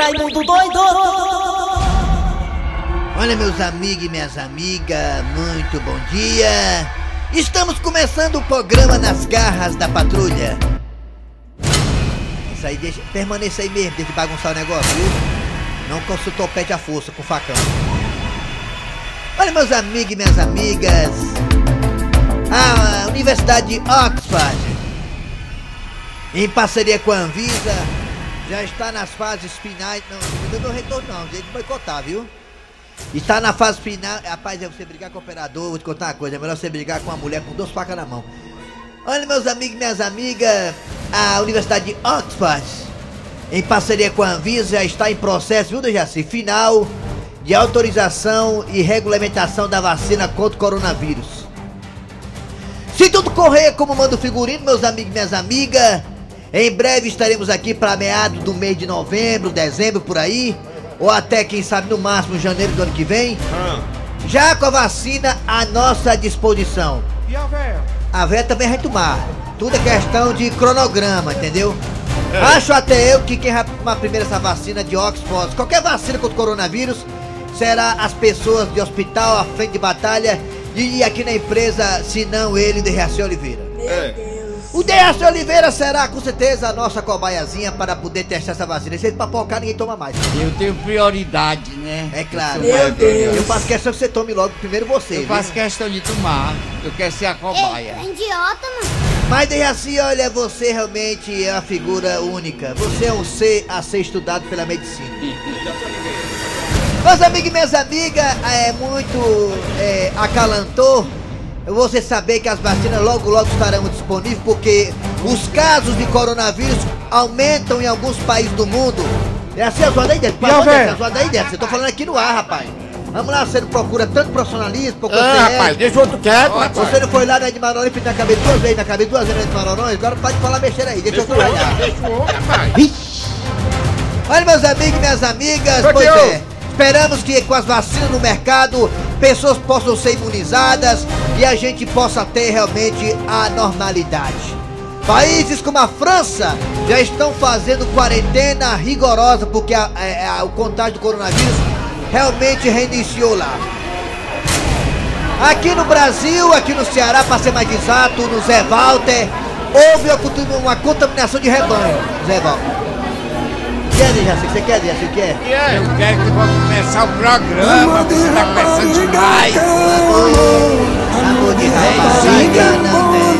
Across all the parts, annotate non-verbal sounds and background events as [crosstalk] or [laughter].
Raimundo doido! Olha, meus amigos e minhas amigas, muito bom dia! Estamos começando o programa Nas Garras da Patrulha. Isso aí, deixa, permaneça aí mesmo, deixa de bagunçar o negócio, viu? Não consultou o pé de a força com o facão. Olha, meus amigos e minhas amigas, a Universidade de Oxford, em parceria com a Anvisa, já está nas fases finais. Não, não deu meu retorno, não, gente boicotar, viu? Está na fase final. Rapaz, é você brigar com o operador, vou te contar uma coisa, é melhor você brigar com uma mulher com duas facas na mão. Olha, meus amigos e minhas amigas, a Universidade de Oxford, em parceria com a Anvisa, já está em processo, viu, Dejaci? Final de autorização e regulamentação da vacina contra o coronavírus. Se tudo correr como manda o figurino, meus amigos e minhas amigas, em breve estaremos aqui para meados do mês de novembro, dezembro, por aí, ou até, quem sabe, no máximo janeiro do ano que vem, já com a vacina à nossa disposição. E a véia? A véia também vai tomar. Tudo é questão de cronograma, entendeu? Acho até eu que quem vai tomar primeiro essa vacina de Oxford, qualquer vacina contra o coronavírus, será as pessoas de hospital à frente de batalha e aqui na empresa, se não ele, de Reação Oliveira. O Deace Oliveira será com certeza a nossa cobaiazinha para poder testar essa vacina. Se ele papocar, ninguém toma mais. Eu tenho prioridade, né? É claro. Eu, sou mais velho. Eu faço questão que você tome logo primeiro você. Eu viu? faço questão de tomar. Eu quero ser a cobaia. Ei, idiota, mano. Mas daí assim, olha, você realmente é uma figura única. Você é um ser a ser estudado pela medicina. Meus amigos e minhas amigas, é muito é, acalantou você saber que as vacinas logo logo estarão disponíveis porque os casos de coronavírus aumentam em alguns países do mundo. É assim, a zoada aí dentro. E a véia? A zoada aí dentro. Eu tô falando aqui no ar, rapaz. Vamos lá, você não procura tanto profissionalismo, procura Ah, ser rapaz, deixa o outro quieto, rapaz. Você não foi lá na Ed Marorões pintar cabelo duas vezes na cabeça, duas vezes na Ed Marorões? Agora pode falar besteira aí, deixa, eu trabalhar. Deixa o homem, rapaz. Olha, meus amigos e minhas amigas, pois é. Esperamos que com as vacinas no mercado, pessoas possam ser imunizadas e a gente possa ter realmente a normalidade. Países como a França já estão fazendo quarentena rigorosa porque a- é- é- o contágio do coronavírus realmente reiniciou lá. Aqui no Brasil, aqui no Ceará, para ser mais exato, no Zé Walter, houve uma contaminação de rebanho. Zé Walter. Quer, Dejaci? Você quer, Dejaci? Quer? É? Eu quero que vamos começar o programa. Você tá começando demais. Amor de rapariga não tem.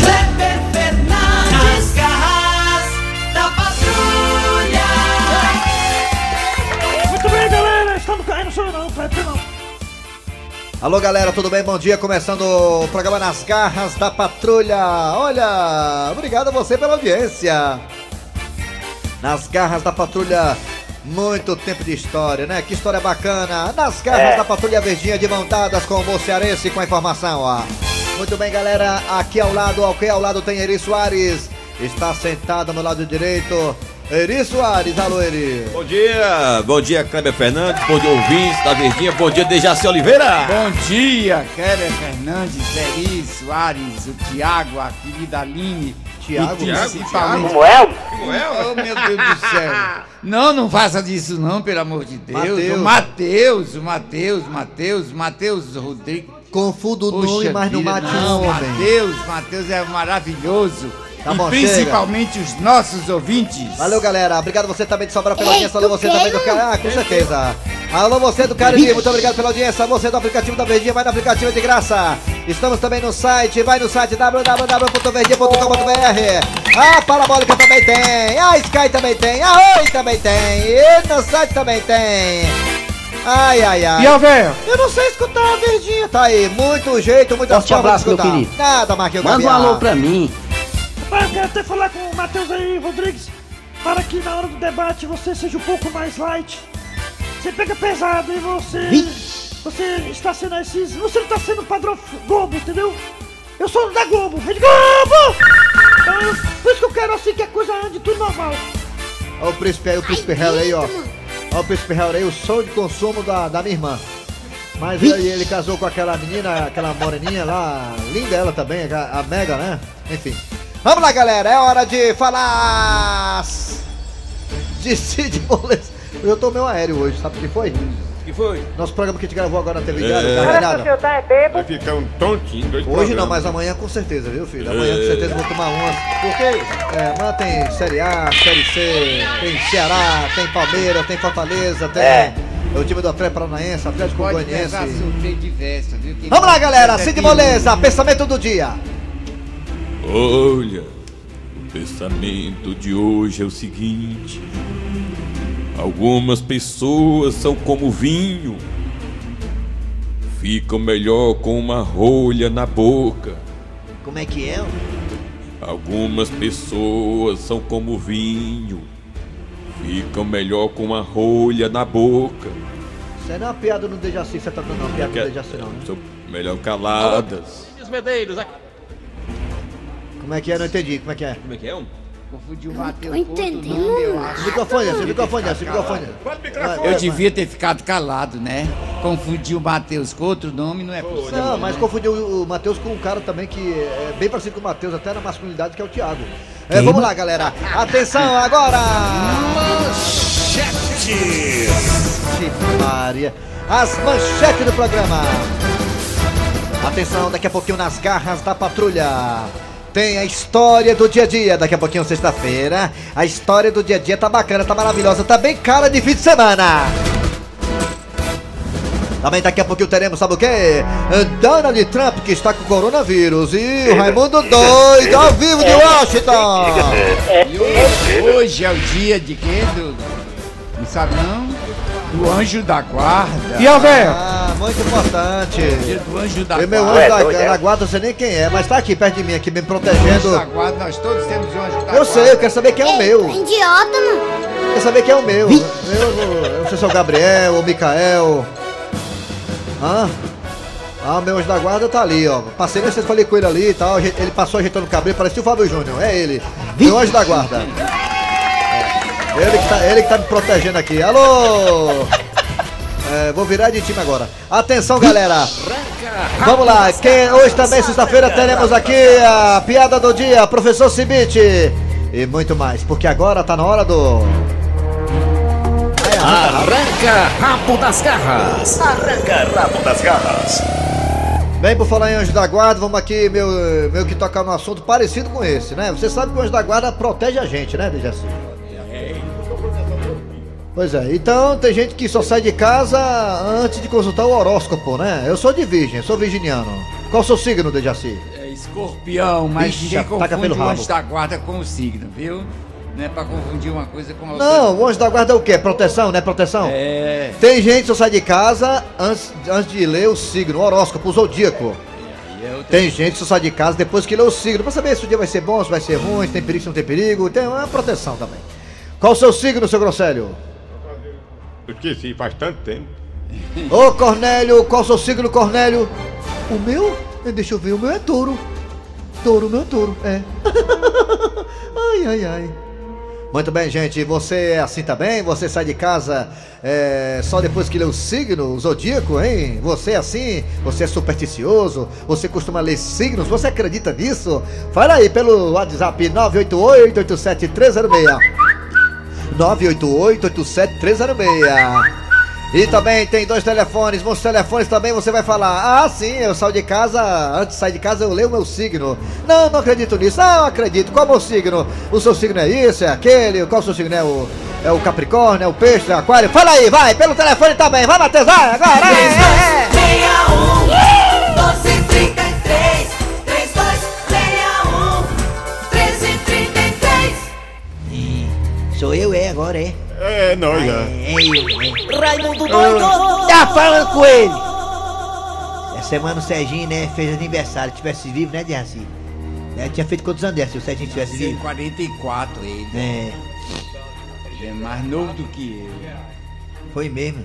Kleber Fernandes, as garras da patrulha! Muito bem, galera, estamos caindo, sou eu não, Kleber, não. Alô galera, tudo bem? Bom dia, começando o programa Nas Garras da Patrulha. Olha, obrigado a você pela audiência. Nas Garras da Patrulha, muito tempo de história, né? Que história bacana. Nas Garras da Patrulha Verdinha de mão dadas com o Mocearense com a informação, ó. Muito bem, galera, aqui ao lado, aqui ao lado tem Eri Soares. Está sentado no lado direito. Eri Soares, alô Eri. Bom dia, bom dia Kleber Fernandes, bom dia ouvintes da Verdinha, bom dia Dejaci Oliveira. Bom dia, Keller Fernandes, Eri Soares, o Tiago, a querida Aline. Tiago? principalmente... Samuel? Oh, meu Deus do céu. Não, não faça disso não, pelo amor de Deus. Mateus. O Matheus, o Matheus, Matheus, Matheus Rodrigues. Confundo o nome, mas não mate não, um homem. Matheus, Matheus é maravilhoso. Tá e bom, principalmente os nossos ouvintes. Valeu, galera. Obrigado você também de Sobral pela Ei, audiência. Alô, você também do? Cariri. Ah, com certeza. Alô, você do Cariri. Muito obrigado pela audiência. Você do aplicativo da Verdinha. Vai no aplicativo de graça. Estamos também no site. Vai no site www.verdinha.com.br. A Parabólica também tem. A Sky também tem. A Oi também tem. E no site também tem. Ai, ai, ai. E a véia? Eu não sei escutar a Verdinha. Tá aí. Muito jeito, muita Forte abraço, meu escutar. querido. Nada, Marquinhos Manda um alô pra mim. Eu quero até falar com o Matheus aí, Rodrigues, para que na hora do debate você seja um pouco mais light. Você pega pesado e você. Você está sendo esses. Você não está sendo padrão Globo, entendeu? Eu sou da Globo, Rede Globo! Então, eu- por isso que eu quero assim que a coisa ande tudo normal. Olha o príncipe aí, o príncipe Harry aí, ó. Olha o príncipe Harry aí, o som de consumo da, da minha irmã. Mas ele, ele casou com aquela menina, aquela moreninha lá, linda ela também, a, a Mega, né? Enfim. Vamos lá, galera, é hora de falar de Cid Moleza. Eu tomei um aéreo hoje, sabe o que foi? O que foi? Nosso programa que a gente gravou agora na TV É. Senhor tá é. Vai ficar um tontinho, dois Hoje não, programas. mas amanhã com certeza, viu, filho? Amanhã com certeza eu vou tomar umas. Porque é, amanhã tem Série A, Série C, tem Ceará, tem Palmeiras, tem Fortaleza, tem o time do Atlético Paranaense, Atlético Goianiense. Vamos lá, galera. Cid Moleza, pensamento do dia. Olha, o pensamento de hoje é o seguinte: algumas pessoas são como vinho, ficam melhor com uma rolha na boca. Como é que é? Algumas pessoas são como vinho, ficam melhor com uma rolha na boca. Isso aí não é uma piada no Dejaci, você tá dando uma piada no Dejaci, não, né? São melhor caladas. Os medeiros, aqui. Como é que é? Não entendi. Como é que é? Como é que é? Um? Confundiu o Matheus acho. Microfone, esse microfone, esse microfone. Eu devia ter ficado calado, né? Confundir o Matheus com outro nome não é possível. Não, mas né? confundiu o Matheus com um cara também que é bem parecido com o Matheus, até na masculinidade, que é o Thiago. É, vamos lá, galera. Atenção agora! Manchetes! Maria. As manchetes do programa. Atenção, daqui a pouquinho nas garras da patrulha. Tem a história do dia a dia, daqui a pouquinho sexta-feira. A história do dia a dia tá bacana, tá maravilhosa, tá bem cara de fim de semana. Também daqui a pouquinho teremos, sabe o quê? Donald Trump, que está com coronavírus. E o [laughs] Raimundo doido, ao vivo de Washington. E [laughs] hoje, é o dia de quê? Do, não sabe não? Do anjo da guarda. E a véia? Muito importante. Do anjo da E meu guarda. anjo da, da guarda, eu sei nem quem é, mas tá aqui perto de mim, aqui me Anjo da protegendo. guarda, nós todos temos um anjo da guarda. Eu sei, eu quero saber quem é o meu. Idiota, mano. Quero saber quem é o meu. Eu, eu não sei se é o Gabriel ou o Mikael. Hã? Ah, o meu anjo da guarda tá ali, ó. Passei nesse falei com ele ali e tal. Ele passou ajeitando o cabelo, parecia o Fábio Júnior. É ele. Meu anjo da guarda. É. Ele que, tá, ele que tá me protegendo aqui. Alô! É, vou virar de time agora. Atenção, galera. Vamos lá. Quem, hoje também, sexta-feira, teremos aqui a piada do dia, professor Cibite. E muito mais, porque agora tá na hora do. Arranca rabo das garras. Bem, por falar em anjo da guarda, vamos aqui, meu, meu que tocar num assunto parecido com esse, né? Você sabe que o anjo da guarda protege a gente, né, Dejaci? Pois é, então tem gente que só sai de casa antes de consultar o horóscopo, né? Eu sou de virgem, sou virginiano. Qual o seu signo, Dejaci? É escorpião, mas Ixi, ninguém confunde pelo o anjo da guarda com o signo, viu? Não é pra confundir uma coisa com a outra. Não, o anjo da guarda é o quê? Proteção, né? Proteção? É. Tem gente que só sai de casa antes, antes de ler o signo, o horóscopo, o zodíaco. É Tem gente que só sai de casa depois que lê o signo, pra saber se o dia vai ser bom, se vai ser ruim, se tem perigo, se não tem perigo. Tem uma proteção também. Qual o seu signo, seu Grosselho? Eu esqueci, faz tanto tempo. Ô Cornélio, qual o seu signo, Cornélio? O meu? Eh, Deixa eu ver, o meu é touro. Touro, meu é touro, é. [laughs] ai, ai, ai. Muito bem, gente. Você é assim também? Você sai de casa é, só depois que lê o signo, o zodíaco, hein? Você é assim? Você é supersticioso? Você costuma ler signos? Você acredita nisso? Fala aí pelo WhatsApp 988-87306. 988-87306. E também tem dois telefones, nos telefones também você vai falar, ah sim, eu saio de casa, antes de sair de casa eu leio o meu signo. Não, não acredito nisso, não acredito, qual é o meu signo? O seu signo é isso, é aquele, qual o seu signo é o, é o Capricórnio, é o Peixe, é o Aquário? Fala aí, vai, pelo telefone também, vai Matheus, vai, agora, é, é, é. 61 Sou eu, é, agora é. É, nós já. É eu, é. Raimundo doido! Tá falando com ele! Essa semana o Serginho, né, fez aniversário, tivesse vivo, né, Diaci? Né, tinha feito quantos anos, se o Serginho tivesse vivo? 44 ele. É, Ele é mais novo do que eu. foi mesmo.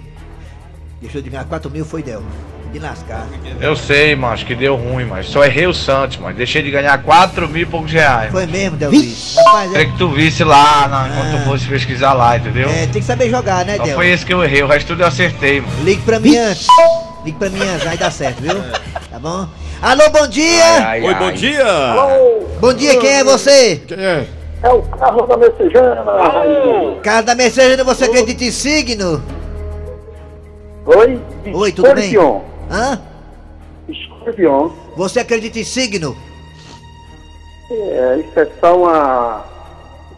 Deixou de ganhar 4 mil, foi Del. De lascar. Eu sei, macho, que deu ruim, mas só errei o Santos, mas deixei de ganhar 4 mil e poucos reais. Foi mesmo, Del Luiz. Rapaz, é, que tu visse lá, na, enquanto Ah. tu fosse pesquisar lá, entendeu? é, tem que saber jogar, né, Só Del? foi esse que eu errei, o resto tudo eu acertei, mano. Ligue pra mim antes. Ligue pra mim antes, vai dar certo, viu? Tá bom? Alô, bom dia! Ai, Oi, ai. bom dia! Bom dia, quem é você? Quem é? É o carro da Messejana. Carlos da Messejana, você acredita em signo? Oi? Oi, tudo bem? Escorpião. Hã? Escorpião. Você acredita em signo? É, isso é só uma.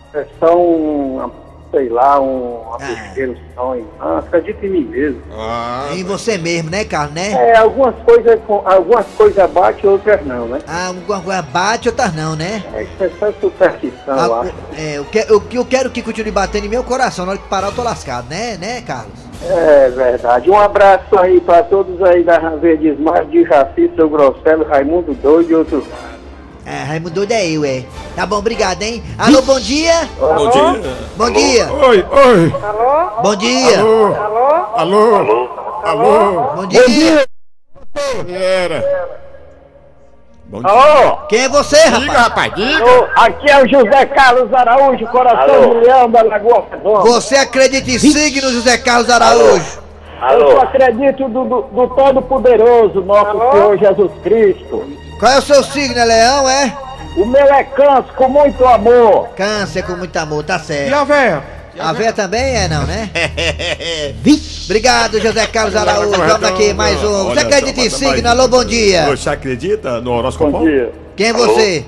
Isso é só um. Sei lá, um. Uma Ah. um sonho. Ah, acredito em mim mesmo. Ah, Em você mesmo, né, Carlos, né? É, algumas coisas, com- algumas coisas batem, outras não, né? Ah, alguma coisa bate, outras não, né? É, isso é só superstição, eu acho. é, eu, que- eu, eu quero que continue batendo em meu coração. Na hora que parar, eu tô lascado, né, né, Carlos? É verdade. Um abraço aí pra todos aí da Verdes Mar, de Jaci, seu Grosselho, Raimundo Doido e outros. É, Raimundo doido é eu, é. Tá bom, obrigado, hein? Alô, bom dia! Bom dia. Bom dia! Oi, oi. Bom dia! Alô. Alô. Alô. Bom dia! Era. Bom dia. Alô? Quem é você, Diga, rapaz? rapaz, diga. Ô, aqui é o José Carlos Araújo, coração de leão da Lagoa Redonda. Você acredita em signo, José Carlos Araújo? Eu só acredito do, do, do Todo-Poderoso, nosso Senhor Jesus Cristo. Qual é o seu signo, é leão, é? O meu é câncer com muito amor. Câncer com muito amor, tá E certo. a véia? A véia também é, não, né? [laughs] Obrigado, José Carlos Araújo. Vamos aqui, mais um. Você acredita em signo? Alô, bom dia. Você acredita no horóscopo? Bom dia. Quem é você?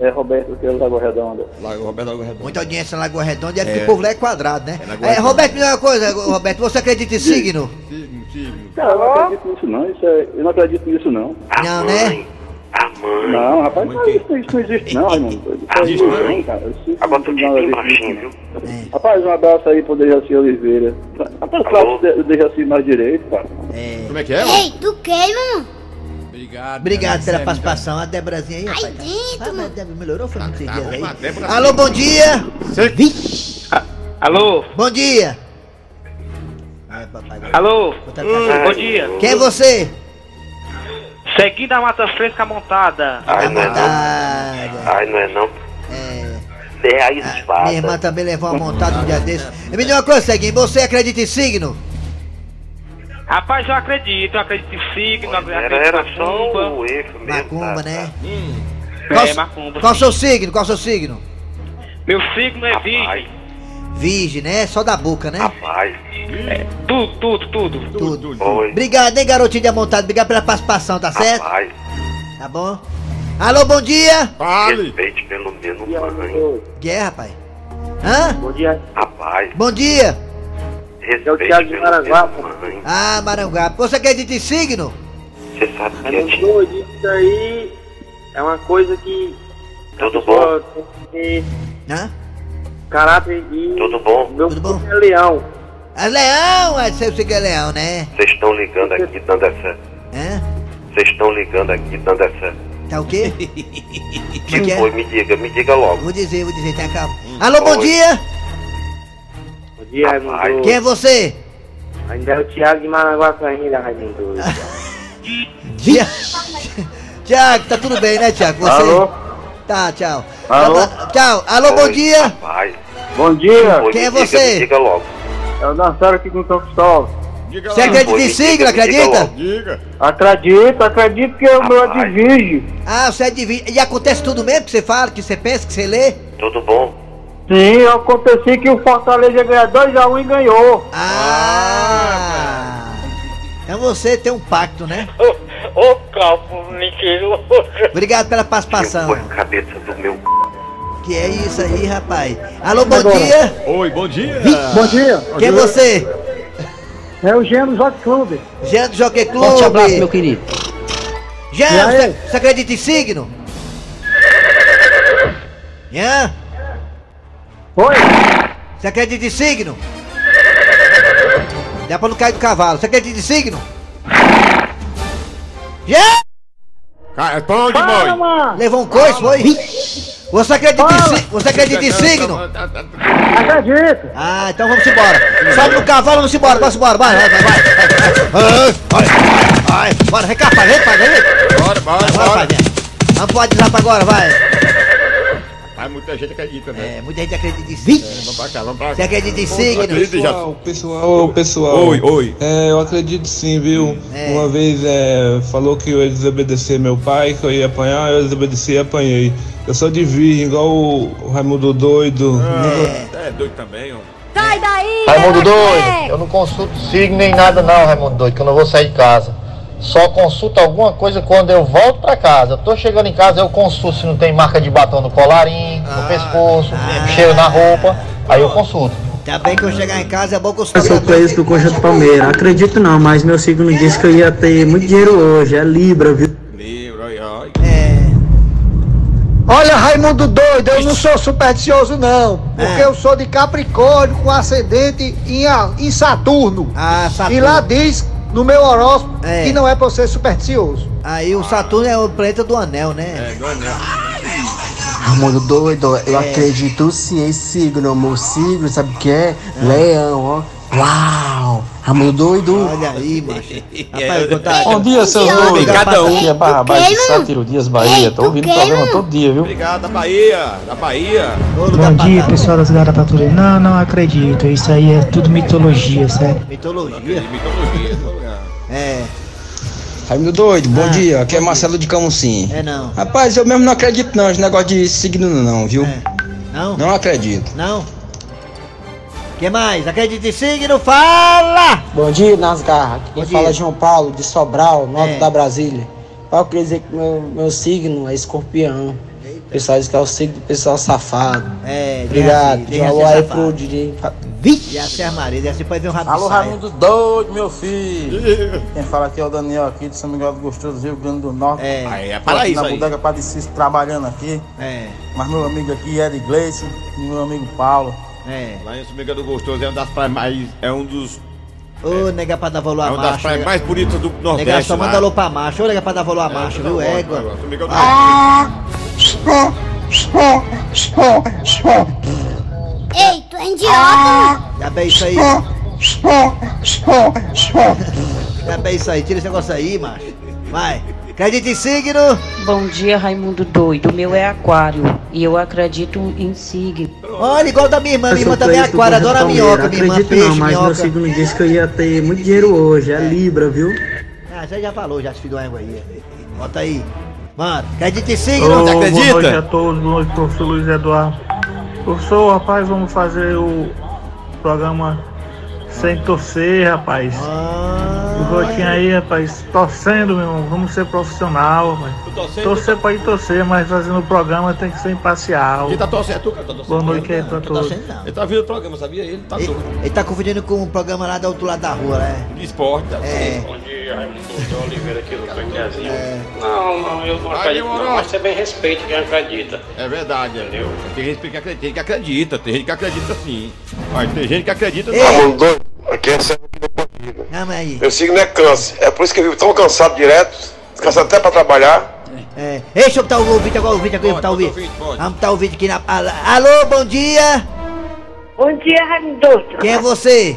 É Roberto que é da Lagoa Redonda. Lá, Roberto Lago Redondo. Muita audiência na Lagoa Redonda, é porque É. o povo lá é quadrado, né? É, Lagoa É, Redonda. Roberto, me diga uma coisa, Roberto, você acredita em signo? Signo, signo. Não, eu não acredito nisso não. Isso é, eu não acredito nisso não. Não, né? Não, rapaz, Mãe não, isso, isso não existe não, Raimundo. Isso aí Existe não? não, cara. Isso a baixinho, isso, viu? não. É. Rapaz, um abraço aí pro Dejaci Oliveira. Rapaz, claro que o Dejaci mais direito, cara. É. Como é que é? Ei, tu queima, mano? Obrigado. Obrigado pela é participação. A Debrazinha aí, rapaz. Ai, dentro, Ah, mas a Débora melhorou, foi muitos dias aí. uma Débora Alô, bom dia. Alô? Bom dia. Ai, papai. Alô? Cá. Bom dia. Quem é você? Seguindo a Mata Fresca montada. Ai, não é Verdade. Ai, não é não. É. É a espada. Minha irmã também levou uma montada um dia desse. Me diga uma coisa, Seguinho, você acredita em signo? Rapaz, eu acredito, eu acredito em signo, eu acredito Era, era só o erro mesmo. Macumba, tá, né? É, Qual, macumba. qual o seu signo? Qual o seu signo? Meu signo é Rapaz, virgem. Virgem, né? Só da boca, né? rapaz. Tudo, tudo, tudo. Tudo. Oi. Obrigado, hein, garotinho de amontado. Obrigado pela participação, tá certo? Rapaz, Tá bom? Alô, bom dia. Fale. respeite pelo menos mãe. Que é, rapaz? Hã? Bom dia. Rapaz, Bom dia. respeite Thiago de Maranguape. Ah, Maranguape. Você acredita em signo? Você sabe que é de... isso aí é uma coisa que Tudo bom? tem que ter Hã? Caráter e Tudo bom? meu Tudo bom? é leão. É leão, é seu signo é leão, né? Vocês estão ligando aqui dando essa... Hã? Vocês estão ligando aqui dando essa... Tá o quê? [laughs] É Que que foi? é? Me diga, me diga logo. Vou dizer, vou dizer, tenha calma. Alô, bom Oi. dia. Bom dia, Rapaz. Quem é você? Ainda é o Thiago de Maranguape ainda, Raimundo. [laughs] Tia- Tiago, tá tudo bem, né, Tiago? Você? Alô? Tá, tchau. Alô? Tá, Tchau. Alô, bom Oi, dia. Rapaz, Bom dia. foi, Quem é diga, você? Diga logo. É o Nassaro aqui com São Cristóvão. Diga Você acredita Oi, em diga acredita? Diga. Acredito, acredito que o meu é de Rapaz. virgem. Ah, você é. E acontece tudo mesmo que você fala, que você pensa, que você lê? Tudo bom? Sim, aconteceu que o Fortaleza ganhou 2x1 e ganhou. Ah! Então você tem um pacto, né? Ô, calvo, mentiroso. Obrigado pela participação. foi a cabeça do meu... Que é isso aí, rapaz? Alô, bom dia. Oi, bom dia. Bom dia. Quem é você? É o Gênio Jockey Clube. Jean do Jockey Clube. Forte abraço, meu querido. Jean, você, você acredita em signo? Jean, Oi? você acredita em signo? Dá pra não cair do cavalo. Você acredita em signo? Jean! Ca- Responde, mãe. mano. Levou um coice, foi? Você acredita, em, si- você acredita em signo? Acredito. Ah, então vamos embora. Sobe no cavalo, vamos embora, vamos embora. Vai, vai, vai, vai. Vai, vai, vai. Bora, vem, pai, vem. Bora, bora, Bora, bora. Vamos pro WhatsApp agora, vai. Muita gente acredita, né? É, muita gente acredita em signo. É, vamos pra cá, vamos pra cá. Você acredita em signo? Pessoal, pessoal, pessoal. Oi, oi. É, eu acredito sim, viu? É. Uma vez é, falou que eu ia desobedecer meu pai, que eu ia apanhar, eu desobedeci e apanhei. Eu sou de virgem, igual o Raimundo doido. É, doido também, ó. Sai daí! Raimundo doido, eu não consulto signo nem nada não, Raimundo doido, que eu não vou sair de casa. Só consulto alguma coisa quando eu volto pra casa. Eu tô chegando em casa, eu consulto se não tem marca de batom no colarinho, no pescoço, cheiro na roupa. Aí eu consulto. Tá bem que eu chegar em casa é bom que os Eu sou Cleis do Conjunto Palmeira. Acredito não, mas meu signo disse que eu ia ter muito dinheiro hoje. É Libra, viu? Livro, ai, ai. Olha, Raimundo doido, eu não sou supersticioso não, porque eu sou de Capricórnio com ascendente em, a- em Saturno. Ah, Saturno. E lá diz no meu horóscopo É. que não é pra eu ser supersticioso. Aí o Saturno é o planeta do anel, né? É, do anel. Raimundo doido, eu É. acredito sim em signo. Meu signo, sabe o que é? Leão, ó. Uau! Raimundo doido. Olha aí, macho. [laughs] Rapaz, vou contar. Bom dia, seus doidos. cada um. Aqui é Barra Baixa de Sátiro Dias Bahia. Tô ouvindo o programa todo dia, viu? Obrigado, da Bahia, da Bahia. Bom dia, pessoal das Garapaturas. Não, não acredito. Isso aí é tudo mitologia, sério. Mitologia. Mitologia. É. Raimundo doido, bom dia. Aqui é Marcelo de Camusim. É não. Rapaz, eu mesmo não acredito não, esse negócio de signo não, viu? Não? Não acredito. Não? Que mais? Acredita em signo? Fala! Bom dia, nas garras. Quem Bom fala é João Paulo, de Sobral, norte É. da Brasília. Eu queria dizer que meu, meu signo é escorpião. O pessoal diz que é o signo do pessoal safado. É, Obrigado. alô tem aí pro. DJ. Vixe! Essa é a Maria, assim pode ver um rato Alô. Raimundo doido, meu filho. Quem fala aqui é o Daniel aqui de São Miguel do Gostoso, Rio Grande do Norte. É. Aí, é aqui paraíso na aí. bodega Padecista trabalhando aqui. É, Mas meu amigo aqui é de Gleice e meu amigo Paulo. É. Lá em Sumiga do Gostoso é uma das praias mais. É um dos. Ô, nega pra dar valor a É uma das macho. praias nega- mais bonitas do Nega Nordeste. só manda alô pra macho. Ô, nega pra dar valor a macho, viu? Égua. Sumiga do Ei, tu é idiota! Já bem isso aí. Já bem isso aí. Tira esse negócio aí, macho. Vai. Acredita em signo? Bom dia, Raimundo doido. O meu é aquário e eu acredito em signo. Olha, igual da minha irmã. Minha irmã também é do. Conjunto Adora minhoca, minha irmã. Peixe, não, mas meu minhoca. signo disse que eu ia ter muito dinheiro hoje. É Libra, viu? Ah, você já falou, já se filho égua aí. Bota aí. Mano, acredita em signo? Ô, Você Boa noite acredita? a todos, boa noite, professor Luiz Eduardo. Professor, rapaz, vamos fazer o programa sem torcer, rapaz. Ah, O Rotinho aí, rapaz, torcendo, meu irmão. Vamos ser profissional, rapaz. torcendo, Torcer pode torcer, mas fazendo o programa tem que ser imparcial. Quem tá torcendo? É tu, cara, tá torcendo. Boa noite aí pra Tô todos. torcendo não. Ele tá vindo o programa, sabia? Ele tá Ele, doido. ele tá confundindo com um programa lá do outro lado da rua, né? De esporte, tá? É. Bom dia, Raimundo Oliveira aqui do Pequezinho. É. Não, não, eu não acredito não, mas você bem respeita quem acredita. É verdade, entendeu? Tem gente que acredita, tem gente que acredita, tem gente que acredita sim. Mas tem gente que acredita não. Raimundo doido, aqui é Podilha. Calma aí. Meu signo é câncer. É por isso que eu vivo tão cansado direto, cansado até pra trabalhar. É. Ei, deixa eu botar o ouvinte agora, o ouvinte aqui, botar o ouvinte. Vamos botar o ouvinte aqui na. Alô, Alô, bom dia! Bom dia, Raimundo. Quem é você?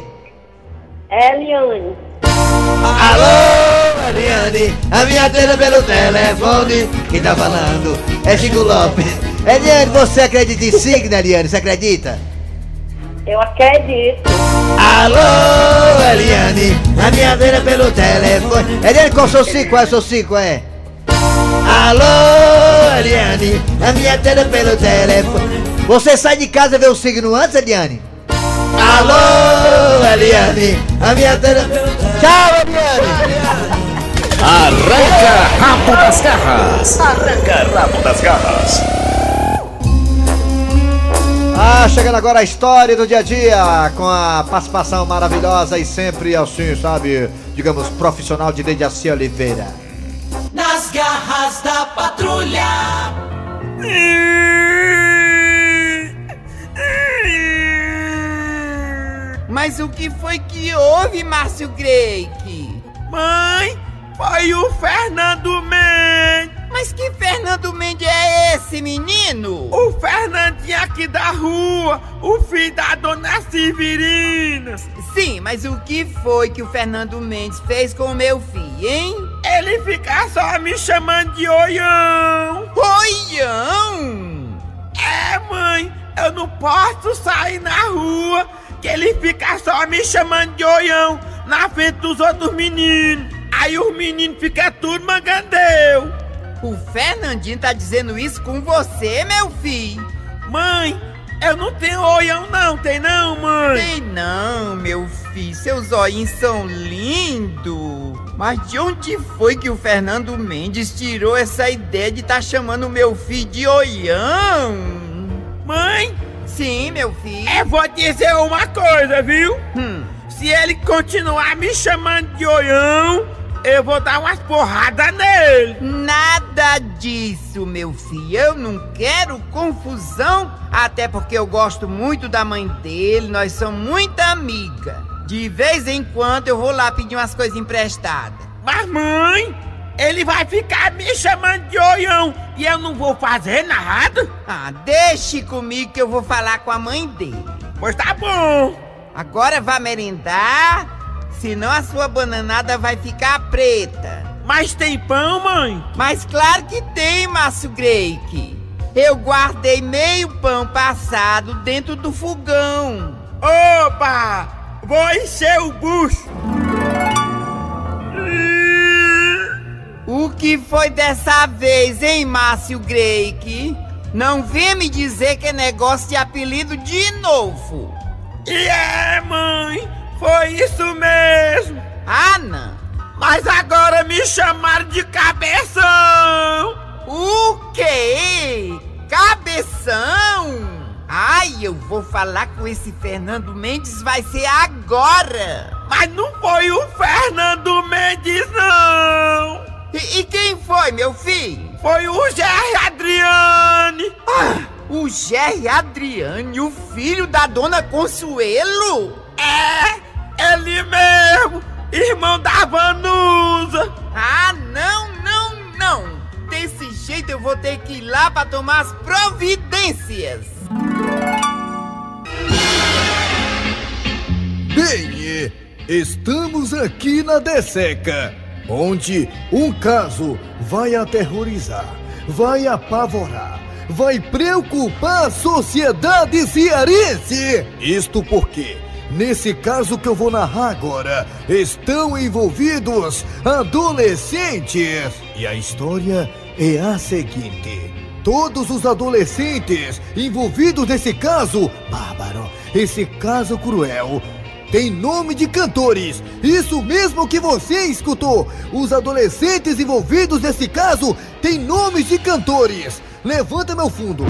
É Eliane. Alô, Eliane, a minha tela pelo telefone. Quem tá falando é Chico Lopes. Eliane, você acredita em signo, Eliane? Você acredita? Eu acredito. Alô, Eliane, a minha tela pelo telefone. Eliane, qual é o seu signo? Qual é o seu signo? É? Alô, Eliane, a minha tela pelo telefone. Você sai de casa e vê o signo antes, Eliane? Alô, Eliane, a minha tela pelo Tchau, Eliane! Arranca rabo das garras. Arranca rabo das garras. Ah, chegando agora a história do dia a dia, com a participação maravilhosa e sempre assim, sabe, digamos, profissional de Dejaci Oliveira. Nas garras da patrulha. Mas o que foi que houve, Márcio Greik? Mãe, foi o Fernando Mendes. Mas que Fernando Mendes é esse, menino? O Fernandinho aqui da rua, o filho da dona Severina. Sim, mas o que foi que o Fernando Mendes fez com o meu filho, hein? Ele fica só me chamando de Oião. Oião? É, mãe, eu não posso sair na rua, que ele fica só me chamando de oião na frente dos outros meninos. Aí os meninos ficam tudo mangandeu. O Fernandinho tá dizendo isso com você, meu filho. Mãe, eu não tenho oião não, tem não, mãe? Tem não, meu filho. Seus olhinhos são lindos. Mas de onde foi que o Fernando Mendes tirou essa ideia de tá chamando o meu filho de oião? Mãe? Sim, meu filho. Eu vou dizer uma coisa, viu? Hum. Se ele continuar me chamando de oião, eu vou dar umas porradas nele. Nada disso, meu filho. Eu não quero confusão, até porque eu gosto muito da mãe dele, nós somos muita amiga. De vez em quando eu vou lá pedir umas coisas emprestadas. Mas mãe, ele vai ficar me chamando de oião e eu não vou fazer nada? Ah, deixe comigo que eu vou falar com a mãe dele. Pois tá bom. Agora vá merendar, senão a sua bananada vai ficar preta. Mas tem pão, mãe? Mas claro que tem, Márcio Greik. Eu guardei meio pão passado dentro do fogão. Opa! Vou encher o bucho. O que foi dessa vez, hein, Márcio Greik? Não venha me dizer que é negócio de apelido de novo. E é, mãe, foi isso mesmo. Ah, não. Mas agora me chamaram de cabeção. O quê? Cabeção? Ai, eu vou falar com esse Fernando Mendes, vai ser agora. Mas não foi o Fernando Mendes, não. E, e quem foi, meu filho? Foi o Jerry Adriane. Ah, o Jerry Adriane, o filho da dona Consuelo? É, ele mesmo, irmão da Vanusa. Ah, não, não, não. Desse jeito eu vou ter que ir lá para tomar as providências. Bem, estamos aqui na Desseca, onde um caso vai aterrorizar, vai apavorar, vai preocupar a sociedade cearense. Isto porque, nesse caso que eu vou narrar agora, estão envolvidos adolescentes. E a história é a seguinte. Todos os adolescentes envolvidos nesse caso, bárbaro, esse caso cruel, tem nome de cantores. Isso mesmo que você escutou. Os adolescentes envolvidos nesse caso têm nomes de cantores. Levanta meu fundo.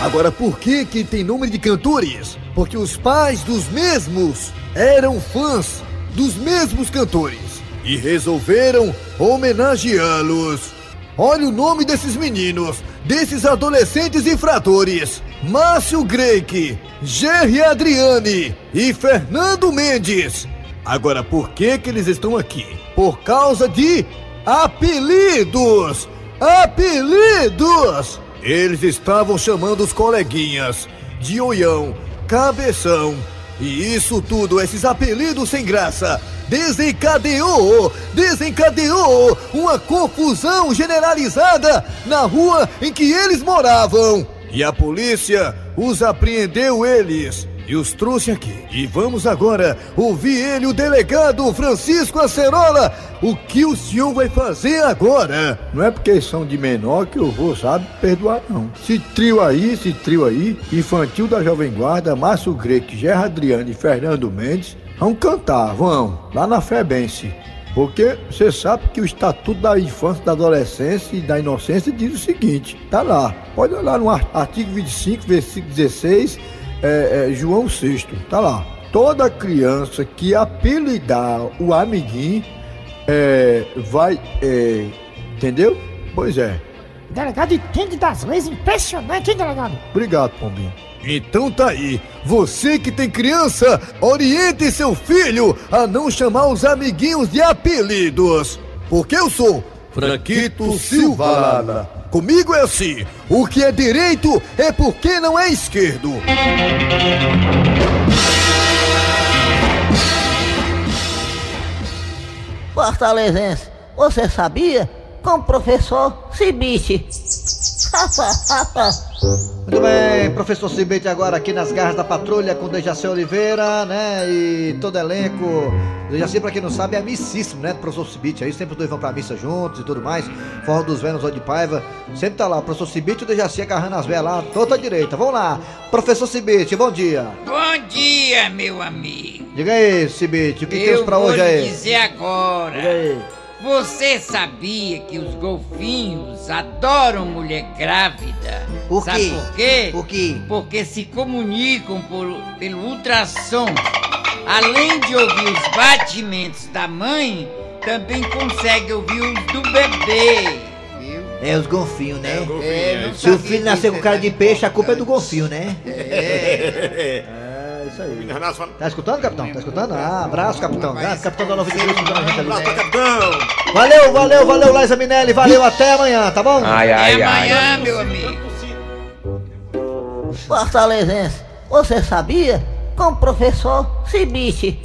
Agora, por que que tem nome de cantores? Porque os pais dos mesmos eram fãs dos mesmos cantores e resolveram homenageá-los. Olha o nome desses meninos, desses adolescentes infratores: Márcio Greik, Jerry Adriane e Fernando Mendes. Agora, por que que eles estão aqui? Por causa de apelidos! Apelidos! Eles estavam chamando os coleguinhas de Oião, Cabeção. E isso tudo, esses apelidos sem graça, desencadeou, desencadeou uma confusão generalizada na rua em que eles moravam. E a polícia os apreendeu eles e os trouxe aqui. E vamos agora ouvir ele, o delegado Francisco Acerola. O que o senhor vai fazer agora? Não é porque são de menor que eu vou, sabe, perdoar não. Esse trio aí, esse trio aí, infantil da Jovem Guarda, Márcio Greco, Gerra Adriano e Fernando Mendes, vão cantar, vão, lá na Febense. Porque você sabe que o Estatuto da Infância, da Adolescência e da Inocência diz o seguinte: tá lá, pode olhar no artigo 25, versículo 16, é, é, João VI, tá lá. Toda criança que apelidar o amiguinho é, vai. é, entendeu? Pois é. Delegado entende das leis, impressionante, hein, delegado? Obrigado, Pombinho. Então tá aí, você que tem criança, oriente seu filho a não chamar os amiguinhos de apelidos. Porque eu sou Franquito Silva. Comigo é assim: o que é direito é porque não é esquerdo. Fortalezense, você sabia com o professor Cibite. Muito bem, professor Cibete agora aqui nas garras da patrulha com Dejaci Oliveira, né? E todo elenco. Dejaci, pra quem não sabe, é amicíssimo, né? Do professor Cibete aí, sempre os dois vão pra missa juntos e tudo mais. Forró dos Vênus ou de Paiva. Sempre tá lá, o professor Cibete e o Dejaci agarrando as velas lá, toda a direita. Vamos lá, professor Cibete, bom dia. Bom dia, meu amigo. Diga aí, Cibete, o que Eu temos pra vou hoje aí? dizer agora. Diga aí. Você sabia que os golfinhos adoram mulher grávida? Por Sabe quê? por quê? Por quê? Porque se comunicam por- pelo ultrassom. Além de ouvir os batimentos da mãe, também consegue ouvir os do bebê. Viu? É os golfinhos, né? É, não Se o filho nascer com cara de peixe, a culpa é do golfinho, né? É. [laughs] Isso aí. Tá escutando, capitão? Tá escutando? Ah, abraço, capitão. Ah, capitão da 93 escutando a gente ali. Abraço, capitão. Valeu, valeu, valeu, Laisa Minelli. Valeu, até amanhã, tá bom? Até amanhã, meu amigo. Fortalezense, você sabia? Com o professor Cibite.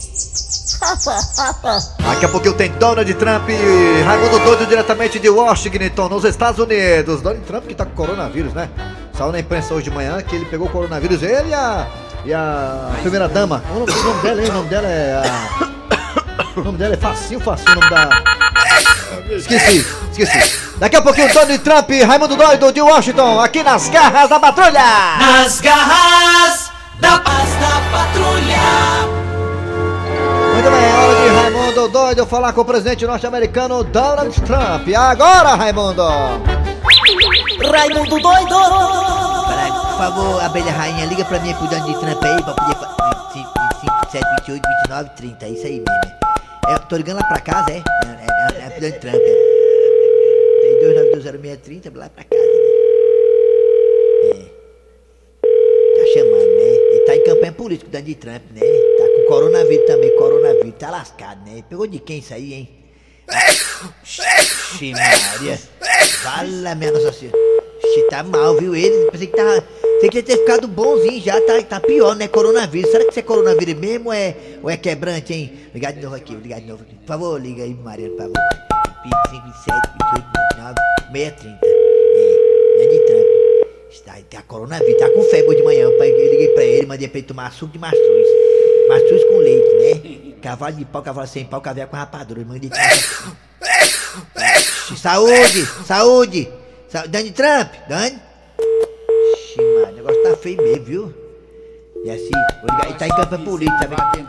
[laughs] Daqui a pouquinho tem Donald Trump e Raimundo Doido diretamente de Washington, nos Estados Unidos. Donald Trump que tá com coronavírus, né? Saiu na imprensa hoje de manhã que ele pegou coronavírus, ele e a, e a primeira dama. O nome, o nome dela, hein? O nome dela é a... O nome dela é facinho, facinho, o nome da... Esqueci, esqueci. Daqui a pouquinho Donald Trump e Raimundo Doido de Washington, aqui nas garras da patrulha. Nas garras da paz da patrulha. Muito bem, é hora de Raimundo Doido falar com o presidente norte-americano Donald Trump. Agora, Raimundo? Raimundo Doido! Por favor, abelha rainha, liga pra mim pro Donald Trump aí pra poder. fa- 25, 25, 27, 28, 29, 30, é isso aí mesmo. É, tô ligando lá pra casa, é? É, é, é, é pro Donald Trump, é. 32920630, lá pra casa, né? É. Tá chamando, né? Ele tá em campanha política, o Donald Trump, né? Tá com coronavírus também, coronavírus, tá lascado, né? Pegou de quem isso aí, hein? Ixi, Maria. Fala, minha nossa senhora. Ixi, tá mal, viu ele? Pensei que tava. Pensei que ia ter ficado bonzinho já, tá, tá pior, né? Coronavírus. Será que isso é coronavírus mesmo ou é, ou é quebrante, hein? Ligar de novo aqui, ligar de novo. Por favor, liga aí, Mariana, por favor. 25, 27, 28, 29, 630. É, é de Trump. Está, tá coronavírus, tá com febre de manhã. Eu liguei pra ele, mandei pra ele tomar suco de mastruz. Mastruz com leite, né? Cavalo de pau, cavalo sem pau, caviar com rapadura. Eu mandei. Saúde! Saúde! Sa Dani Trump! Dani? Mano, o negócio tá feio mesmo, viu? E assim, ele tá em campanha política, sabe?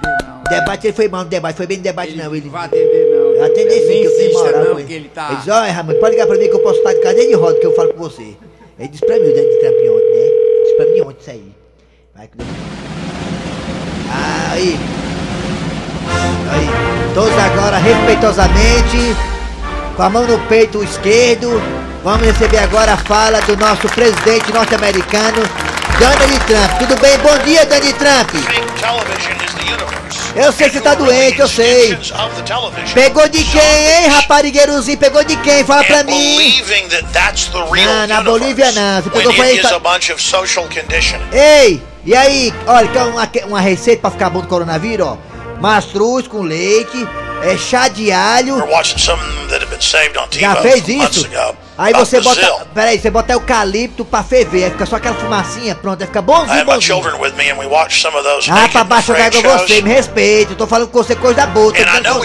Debate ele foi mal no debate, foi bem no debate não, ele. Vai atender não. Eu atender sim, que eu tenho moral não, com ele. ele tá- Ele disse, olha, Ramon, pode ligar pra mim que eu posso estar de cadeia de roda que eu falo com você. Ele disse pra mim, o Dani Trump ontem, né? Disse pra mim ontem isso aí. Vai que Aí. Aí. Todos agora, respeitosamente, com a mão no peito esquerdo, vamos receber agora a fala do nosso presidente norte-americano, Donald Trump. Tudo bem? Bom dia, Donald Trump. Eu sei que você tá doente, eu sei. Pegou de quem, hein, raparigueirozinho? Pegou de quem? Fala pra mim. Não, na Bolívia não. Você pegou foi. Ei, e aí? Olha, quer uma, uma receita pra ficar bom do coronavírus, ó. Mastruz com leite, é chá de alho. Já fez isso? Aí você bota. Peraí, você bota eucalipto pra ferver, aí fica só aquela fumacinha, pronto, aí fica bonzinho, bonzinho. Ah, pra baixo d'água shows. você, me respeita, eu tô falando com você coisa boa. tô com-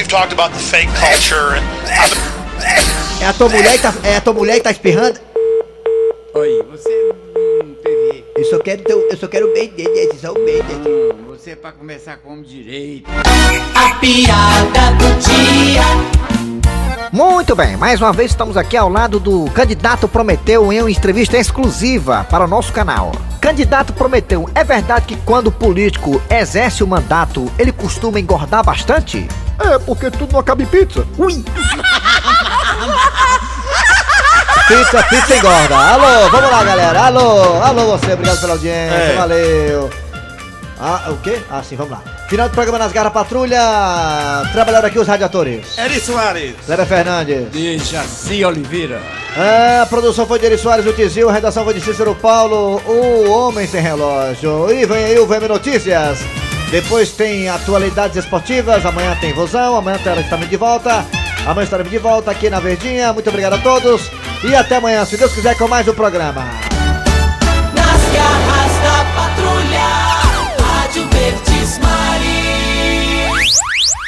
É a tua mulher que tá, é a tua mulher que tá espirrando? Oi, você não teve. Eu só quero, teu, eu só quero o bem dele, esse só o bem dele. Não, você pra começar como direito. A piada do dia. Muito bem, mais uma vez estamos aqui ao lado do candidato Prometeu em uma entrevista exclusiva para o nosso canal. Candidato Prometeu, é verdade que quando o político exerce o mandato, ele costuma engordar bastante? É, porque tudo não acaba em pizza. Ui! [laughs] Pizza, pizza engorda. Alô, vamos lá, galera. Alô, alô você, obrigado pela audiência, É. valeu. Ah, o quê? Ah, sim, vamos lá. Final do programa nas garras patrulha. Trabalharam aqui os radiadores. Eri Soares. Kleber Fernandes. Jaci Oliveira. É, a produção foi de Eri Soares, o Tizil, a redação foi de Cícero Paulo, o Homem Sem Relógio. E vem aí o VM Notícias. Depois tem atualidades esportivas, amanhã tem Vozão, amanhã também de volta. Amanhã estaremos de volta aqui na Verdinha. Muito obrigado a todos e até amanhã, se Deus quiser, com mais um programa.